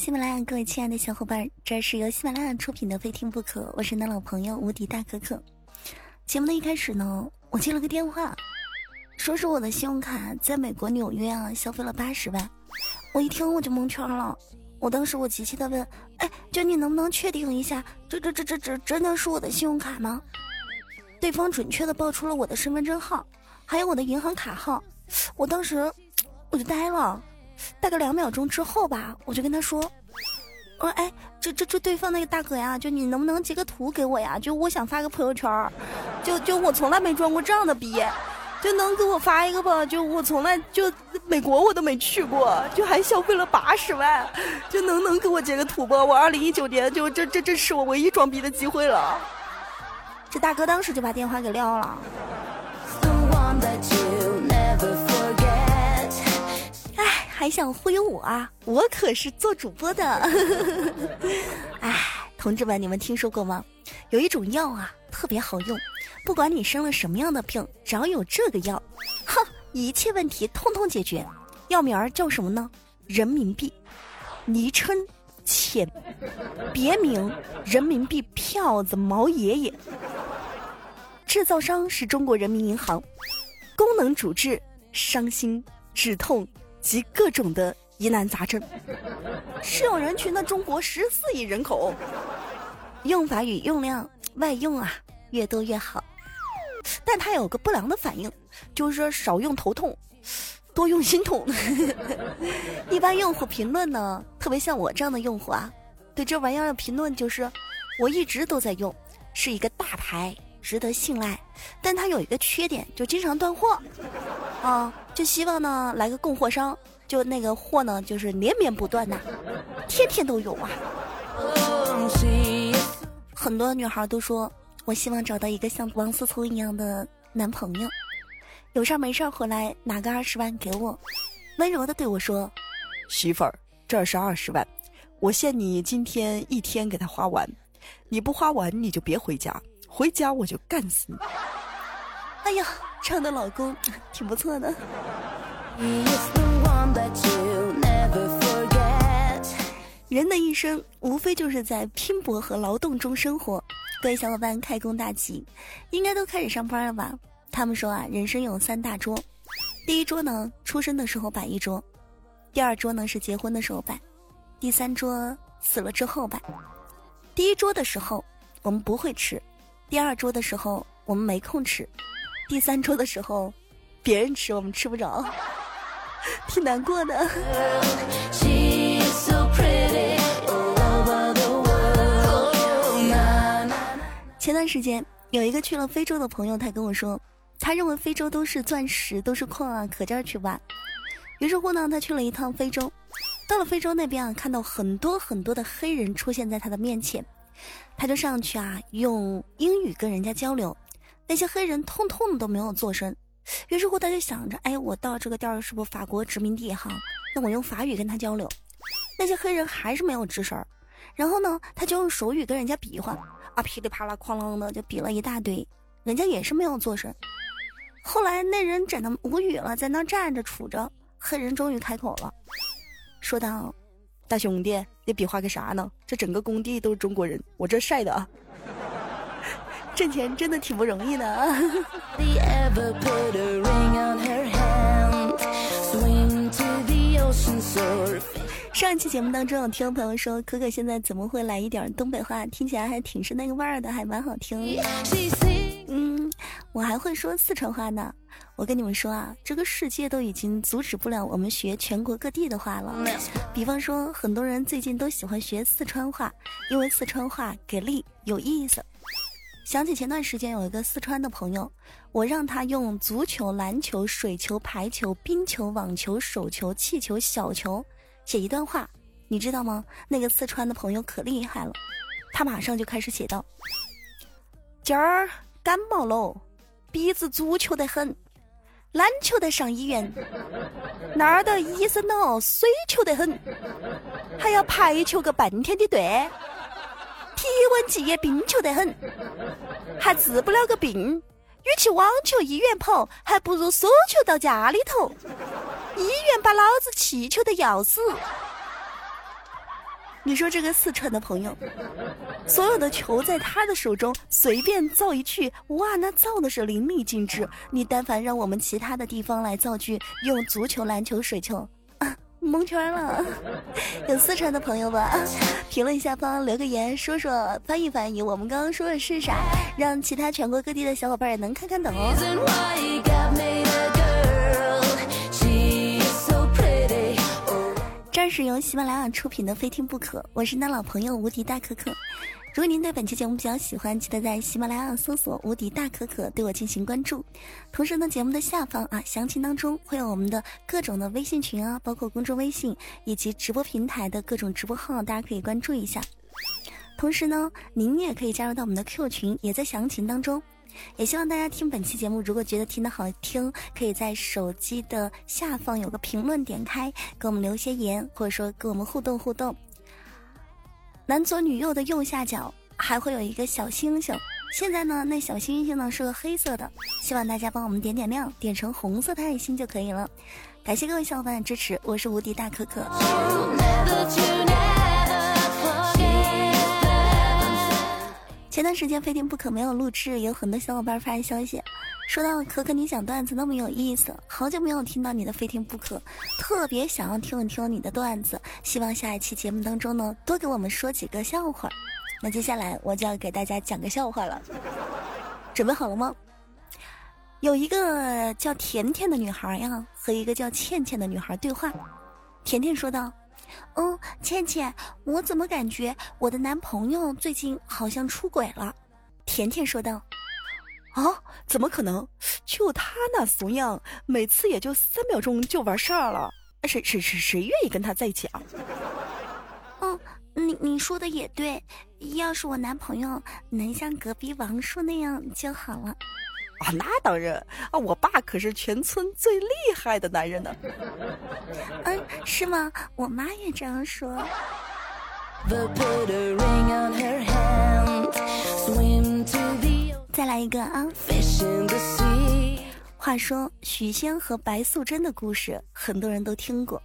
喜马拉雅各位亲爱的小伙伴，这是由喜马拉雅出品的《非听不可》，我是你的老朋友无敌大可可。节目的一开始呢，我接了个电话，说是我的信用卡在美国纽约啊消费了八十万，我一听我就蒙圈了。我当时我急切的问：“哎，就你能不能确定一下，这这这这这真的是我的信用卡吗？”对方准确的报出了我的身份证号，还有我的银行卡号。我当时我就呆了。大概两秒钟之后吧，我就跟他说：“我说哎，这这这对方那个大哥呀，就你能不能截个图给我呀？就我想发个朋友圈，就就我从来没装过这样的逼，就能给我发一个吧？就我从来就美国我都没去过，就还消费了八十万，就能能给我截个图不？我二零一九年就这这这是我唯一装逼的机会了。这大哥当时就把电话给撂了。”还想忽悠我啊？我可是做主播的。哎，同志们，你们听说过吗？有一种药啊，特别好用，不管你生了什么样的病，只要有这个药，哼，一切问题通通解决。药名儿叫什么呢？人民币，昵称钱，别名人民币票子毛爷爷。制造商是中国人民银行，功能主治伤心止痛。及各种的疑难杂症，适用人群的中国十四亿人口，用法与用量外用啊越多越好，但它有个不良的反应，就是说少用头痛，多用心痛。一般用户评论呢，特别像我这样的用户啊，对这玩意儿的评论就是，我一直都在用，是一个大牌，值得信赖，但它有一个缺点，就经常断货，啊。就希望呢来个供货商，就那个货呢就是连绵不断呐，天天都有啊。很多女孩都说，我希望找到一个像王思聪一样的男朋友，有事儿没事儿回来拿个二十万给我，温柔的对我说：“媳妇儿，这是二十万，我限你今天一天给他花完，你不花完你就别回家，回家我就干死你。”哎呀。这样的老公挺不错的。人的一生无非就是在拼搏和劳动中生活。各位小伙伴开工大吉，应该都开始上班了吧？他们说啊，人生有三大桌，第一桌呢，出生的时候摆一桌；第二桌呢是结婚的时候摆；第三桌死了之后摆。第一桌的时候我们不会吃，第二桌的时候我们没空吃。第三桌的时候，别人吃我们吃不着，挺难过的。前段时间有一个去了非洲的朋友，他跟我说，他认为非洲都是钻石，都是矿啊，可劲儿去挖。于是乎呢，他去了一趟非洲，到了非洲那边啊，看到很多很多的黑人出现在他的面前，他就上去啊，用英语跟人家交流。那些黑人通通的都没有做声，于是乎他就想着，哎，我到这个地儿是不是法国殖民地哈？那我用法语跟他交流，那些黑人还是没有吱声。然后呢，他就用手语跟人家比划，啊，噼里啪啦哐啷的就比了一大堆，人家也是没有做声。后来那人真的无语了，在那站着杵着，黑人终于开口了，说道：“大兄弟，你比划个啥呢？这整个工地都是中国人，我这晒的啊。”挣钱真的挺不容易的啊！上一期节目当中，有听众朋友说，可可现在怎么会来一点东北话？听起来还挺是那个味儿的，还蛮好听。嗯，我还会说四川话呢。我跟你们说啊，这个世界都已经阻止不了我们学全国各地的话了。比方说，很多人最近都喜欢学四川话，因为四川话给力有意思。想起前段时间有一个四川的朋友，我让他用足球、篮球、水球、排球、冰球、网球、手球、气球、小球写一段话，你知道吗？那个四川的朋友可厉害了，他马上就开始写道：“今儿感冒喽，鼻子足球得很，篮球得上医院，那儿的医生哦，水球得很，还要排球个半天的队。”体温计也冰球得很，还治不了个病。与其网球医院跑，还不如手球到家里头。医院把老子气球的要死。你说这个四川的朋友，所有的球在他的手中随便造一句，哇，那造的是淋漓尽致。你但凡让我们其他的地方来造句，用足球、篮球、水球，蒙圈了。有四川的朋友吧？评论下方留个言，说说翻译翻译，我们刚刚说的是啥，让其他全国各地的小伙伴也能看看懂哦。这是由喜马拉雅出品的《非听不可》，我是那老朋友无敌大可可。如果您对本期节目比较喜欢，记得在喜马拉雅搜索“无敌大可可”对我进行关注。同时呢，节目的下方啊，详情当中会有我们的各种的微信群啊，包括公众微信以及直播平台的各种直播号，大家可以关注一下。同时呢，您也可以加入到我们的 Q 群，也在详情当中。也希望大家听本期节目，如果觉得听得好听，可以在手机的下方有个评论，点开给我们留些言，或者说跟我们互动互动。男左女右的右下角还会有一个小星星，现在呢，那小星星呢是个黑色的，希望大家帮我们点点亮，点成红色的爱心就可以了。感谢各位小伙伴的支持，我是无敌大可可。前段时间非听不可没有录制，有很多小伙伴发消息，说到可可你讲段子那么有意思，好久没有听到你的非听不可，特别想要听一听你的段子，希望下一期节目当中呢多给我们说几个笑话。那接下来我就要给大家讲个笑话了，准备好了吗？有一个叫甜甜的女孩呀，和一个叫倩倩的女孩对话，甜甜说道。嗯，倩倩，我怎么感觉我的男朋友最近好像出轨了？甜甜说道。啊，怎么可能？就他那怂样，每次也就三秒钟就完事儿了。谁谁谁谁愿意跟他在一起啊？嗯，你你说的也对，要是我男朋友能像隔壁王叔那样就好了。啊，那当然啊！我爸可是全村最厉害的男人呢。嗯，是吗？我妈也这样说。再来一个啊！话说许仙和白素贞的故事，很多人都听过，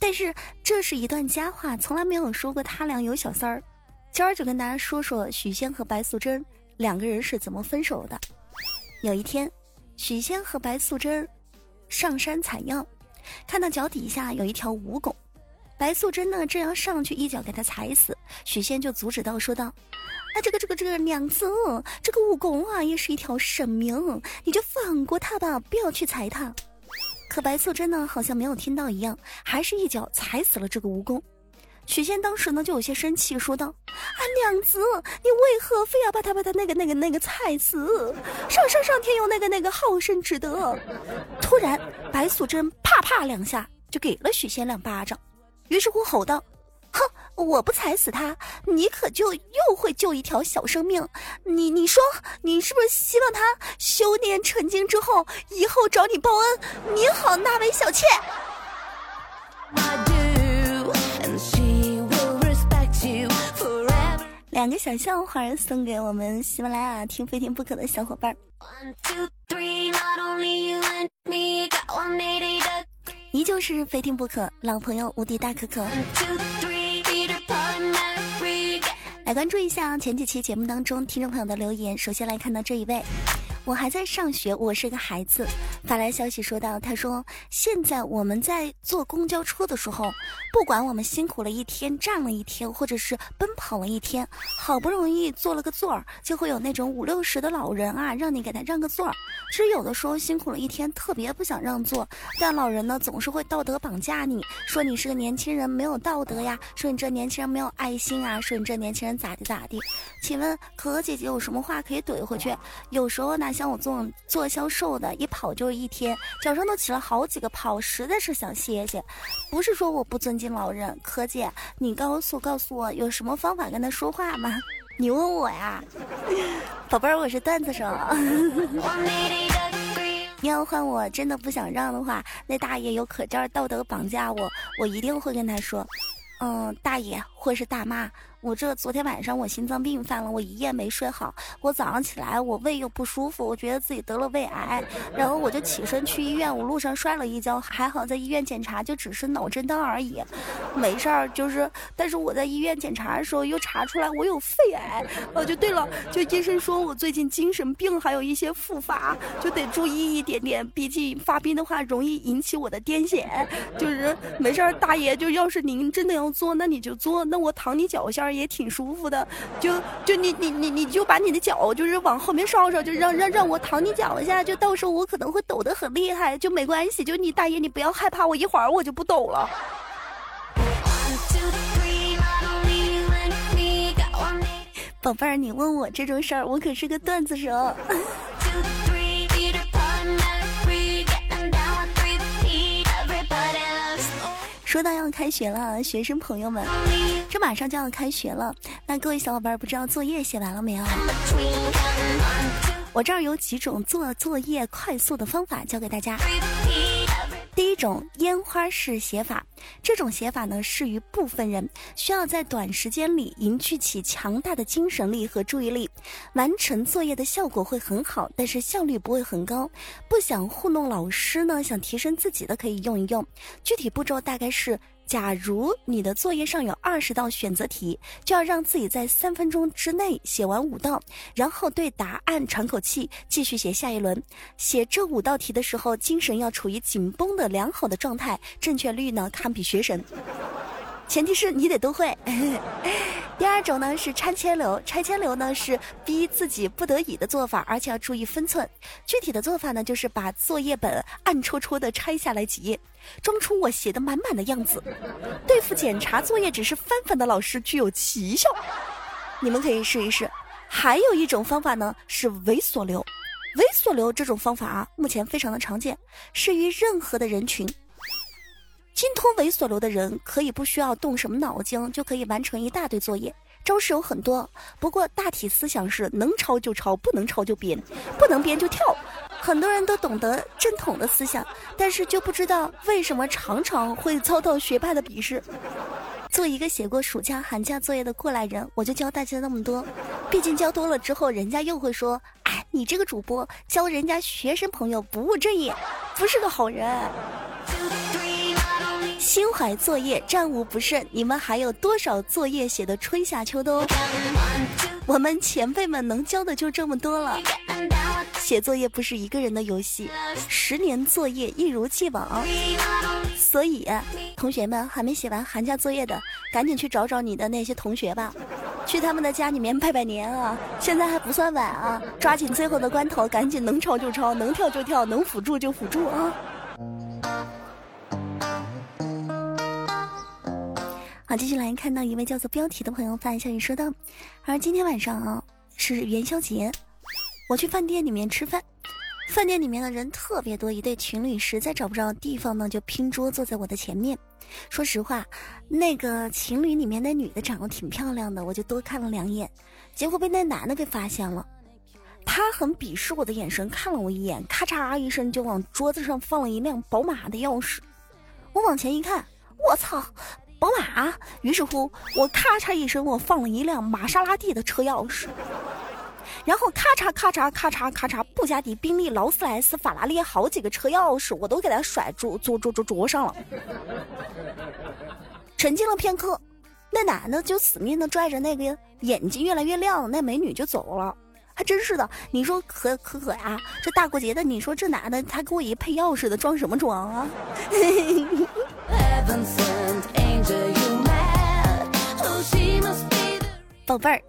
但是这是一段佳话，从来没有说过他俩有小三儿。今儿就跟大家说说许仙和白素贞两个人是怎么分手的。有一天，许仙和白素贞上山采药，看到脚底下有一条蜈蚣，白素贞呢正要上去一脚给它踩死，许仙就阻止道：“说道，啊这个这个这个娘子，这个蜈蚣啊也是一条生命，你就放过他吧，不要去踩他。”可白素贞呢好像没有听到一样，还是一脚踩死了这个蜈蚣。许仙当时呢就有些生气，说道：“啊，娘子，你为何非要把他把他那个那个那个踩死？上上上天有那个那个好生之德。”突然，白素贞啪啪两下就给了许仙两巴掌，于是乎吼道：“哼，我不踩死他，你可就又会救一条小生命。你你说，你是不是希望他修炼成精之后，以后找你报恩，你好纳为小妾？”两个小笑话送给我们喜马拉雅听非听不可的小伙伴。依旧是非听不可，老朋友无敌大可可。来关注一下前几期节目当中听众朋友的留言。首先来看到这一位。我还在上学，我是个孩子。发来消息说道：“他说现在我们在坐公交车的时候，不管我们辛苦了一天，站了一天，或者是奔跑了一天，好不容易坐了个座儿，就会有那种五六十的老人啊，让你给他让个座儿。其实有的时候辛苦了一天，特别不想让座，但老人呢总是会道德绑架你，说你是个年轻人没有道德呀，说你这年轻人没有爱心啊，说你这年轻人咋地咋地。请问可可姐姐有什么话可以怼回去？有时候呢。”像我这种做销售的，一跑就一天，脚上都起了好几个泡，实在是想歇歇。不是说我不尊敬老人，可姐，你告诉告诉我有什么方法跟他说话吗？你问我呀，宝贝儿，我是段子手。你要换我真的不想让的话，那大爷有可劲儿道德绑架我，我一定会跟他说，嗯，大爷或是大妈，我这昨天晚上我心脏病犯了，我一夜没睡好。我早上起来我胃又不舒服，我觉得自己得了胃癌，然后我就起身去医院。我路上摔了一跤，还好在医院检查就只是脑震荡而已，没事儿。就是，但是我在医院检查的时候又查出来我有肺癌。哦，就对了，就医生说我最近精神病还有一些复发，就得注意一点点。毕竟发病的话容易引起我的癫痫。就是没事儿，大爷，就要是您真的要做，那你就做，那我躺你脚下。也挺舒服的，就就你你你你就把你的脚就是往后面稍稍，就让让让我躺你脚一下，就到时候我可能会抖得很厉害，就没关系，就你大爷你不要害怕，我一会儿我就不抖了。宝贝儿，你问我这种事儿，我可是个段子手。说到要开学了，学生朋友们，这马上就要开学了。那各位小伙伴，不知道作业写完了没有？我这儿有几种做作业快速的方法教给大家。第一种烟花式写法，这种写法呢适于部分人，需要在短时间里凝聚起强大的精神力和注意力，完成作业的效果会很好，但是效率不会很高。不想糊弄老师呢，想提升自己的可以用一用。具体步骤大概是。假如你的作业上有二十道选择题，就要让自己在三分钟之内写完五道，然后对答案喘口气，继续写下一轮。写这五道题的时候，精神要处于紧绷的良好的状态，正确率呢堪比学神。前提是你得都会。第二种呢是拆迁流，拆迁流呢是逼自己不得已的做法，而且要注意分寸。具体的做法呢就是把作业本暗戳戳的拆下来几页，装出我写的满满的样子，对付检查作业只是翻翻的老师具有奇效。你们可以试一试。还有一种方法呢是猥琐流，猥琐流这种方法啊目前非常的常见，适于任何的人群。精通猥琐流的人可以不需要动什么脑筋就可以完成一大堆作业，招式有很多。不过大体思想是能抄就抄，不能抄就编，不能编就跳。很多人都懂得正统的思想，但是就不知道为什么常常会遭到学霸的鄙视。做一个写过暑假寒假作业的过来人，我就教大家那么多。毕竟教多了之后，人家又会说：“哎，你这个主播教人家学生朋友不务正业，不是个好人。”心怀作业，战无不胜。你们还有多少作业写的春夏秋冬？我们前辈们能教的就这么多了。写作业不是一个人的游戏，十年作业一如既往。所以，同学们还没写完寒假作业的，赶紧去找找你的那些同学吧，去他们的家里面拜拜年啊！现在还不算晚啊，抓紧最后的关头，赶紧能抄就抄，能跳就跳，能辅助就辅助啊！好，继续来看到一位叫做标题的朋友发消息说道：“而今天晚上啊是元宵节，我去饭店里面吃饭，饭店里面的人特别多，一对情侣实在找不着地方呢，就拼桌坐在我的前面。说实话，那个情侣里面那女的长得挺漂亮的，我就多看了两眼，结果被那男的给发现了，他很鄙视我的眼神看了我一眼，咔嚓一声就往桌子上放了一辆宝马的钥匙。我往前一看，我操！”宝马，于是乎我咔嚓一声，我放了一辆玛莎拉蒂的车钥匙，然后咔嚓咔嚓咔嚓咔嚓，布加迪、宾利、劳斯莱斯、法拉利好几个车钥匙，我都给他甩住，桌桌桌桌上了。沉静了片刻，那男的就死命的拽着那个眼睛越来越亮那美女就走了。还真是的，你说可可可呀？这大过节的，你说这男的他给我一配钥匙的，装什么装啊？宝贝儿，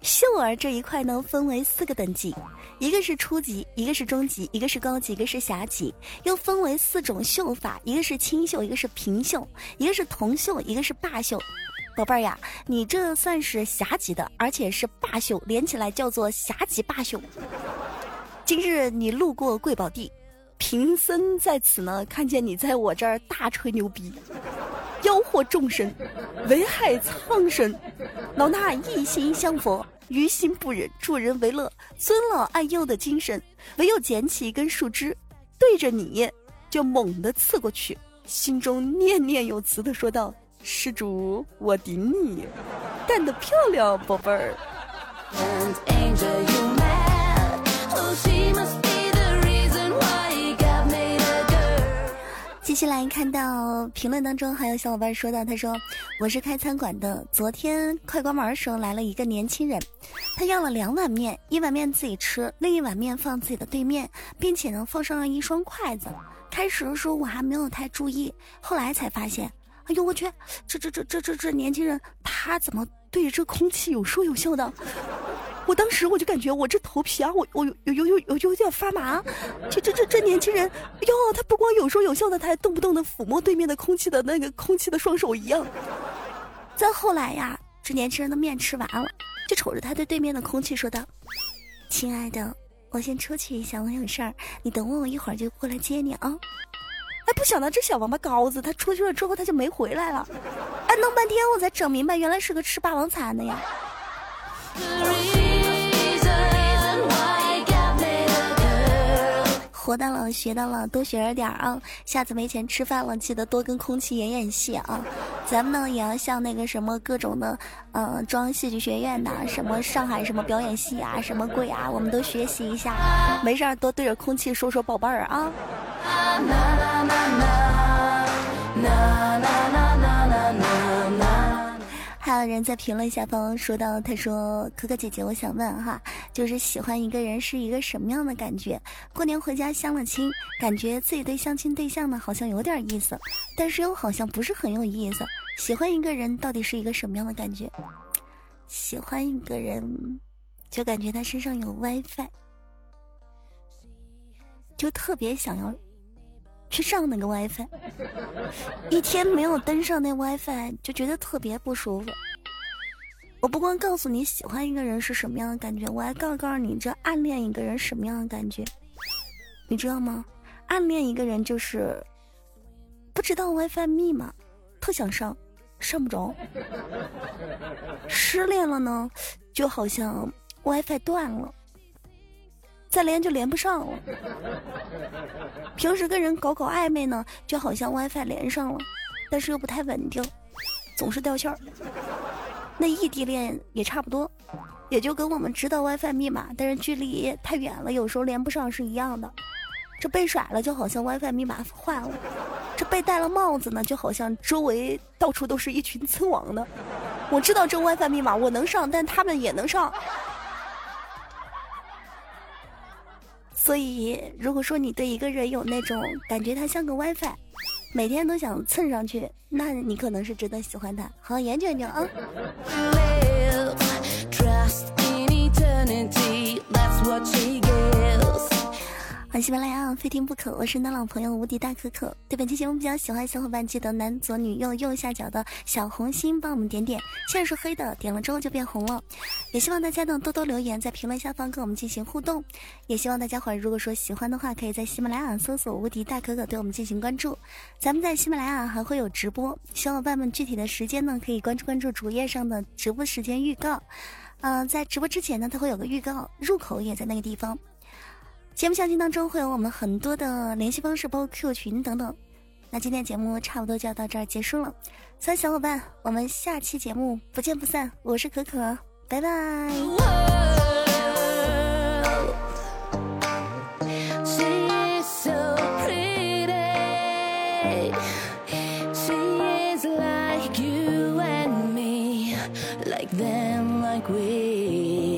秀儿这一块呢，分为四个等级，一个是初级，一个是中级，一个是高级，一个是侠级，又分为四种秀法，一个是清秀，一个是平秀，一个是铜秀，一个是霸秀。宝贝儿呀，你这算是侠级的，而且是霸秀，连起来叫做侠级霸秀。今日你路过贵宝地，贫僧在此呢，看见你在我这儿大吹牛逼。妖惑众生，危害苍生，老衲一心向佛，于心不忍助人为乐，尊老爱幼的精神，唯有捡起一根树枝，对着你就猛地刺过去，心中念念有词的说道：“施主，我顶你。”干得漂亮，宝贝儿。接下来看到评论当中还有小伙伴说到，他说我是开餐馆的，昨天快关门的时候来了一个年轻人，他要了两碗面，一碗面自己吃，另一碗面放自己的对面，并且呢放上了一双筷子。开始的时候我还没有太注意，后来才发现，哎呦我去，这这这这这这年轻人他怎么对着这空气有说有笑的？我当时我就感觉我这头皮啊，我我有有有有有点发麻。这这这这年轻人哟，他不光有说有笑的，他还动不动的抚摸对面的空气的那个空气的双手一样。再后来呀，这年轻人的面吃完了，就瞅着他对对面的空气说道：“亲爱的，我先出去一下，我有事儿，你等我，我一会儿就过来接你啊。”哎，不想到这小王八羔子，他出去了之后他就没回来了。哎，弄半天我才整明白，原来是个吃霸王餐的呀。活到老学到老，多学着点啊！下次没钱吃饭了，记得多跟空气演演戏啊！咱们呢也要像那个什么各种的，呃，装戏剧学院的，什么上海什么表演系啊，什么鬼啊，我们都学习一下。没事儿多对着空气说说宝贝儿啊！还有人在评论下方说到，他说：“可可姐姐，我想问哈，就是喜欢一个人是一个什么样的感觉？过年回家相了亲，感觉自己对相亲对象呢好像有点意思，但是又好像不是很有意思。喜欢一个人到底是一个什么样的感觉？喜欢一个人，就感觉他身上有 WiFi，就特别想要。”去上那个 WiFi，一天没有登上那 WiFi 就觉得特别不舒服。我不光告诉你喜欢一个人是什么样的感觉，我还告告诉你这暗恋一个人什么样的感觉，你知道吗？暗恋一个人就是不知道 WiFi 密码，特想上，上不着。失恋了呢，就好像 WiFi 断了。再连就连不上了。平时跟人搞搞暧昧呢，就好像 WiFi 连上了，但是又不太稳定，总是掉线儿。那异地恋也差不多，也就跟我们知道 WiFi 密码，但是距离太远了，有时候连不上是一样的。这被甩了，就好像 WiFi 密码换了；这被戴了帽子呢，就好像周围到处都是一群 蹭网的。我知道这 WiFi 密码我能上，但他们也能上。所以，如果说你对一个人有那种感觉，他像个 WiFi，每天都想蹭上去，那你可能是真的喜欢他。好，研究研究啊。喜马拉雅非听不可，我是你的老朋友无敌大可可。对本期节目比较喜欢的小伙伴，记得男左女右右下角的小红心帮我们点点。现在是黑的，点了之后就变红了。也希望大家呢多多留言，在评论下方跟我们进行互动。也希望大家伙儿如果说喜欢的话，可以在喜马拉雅搜索无敌大可可对我们进行关注。咱们在喜马拉雅还会有直播，小伙伴们具体的时间呢可以关注关注主页上的直播时间预告。嗯，在直播之前呢，它会有个预告，入口也在那个地方。节目详情当中会有我们很多的联系方式，包括 Q 群等等。那今天节目差不多就要到这儿结束了，所以小伙伴，我们下期节目不见不散。我是可可，拜拜。like we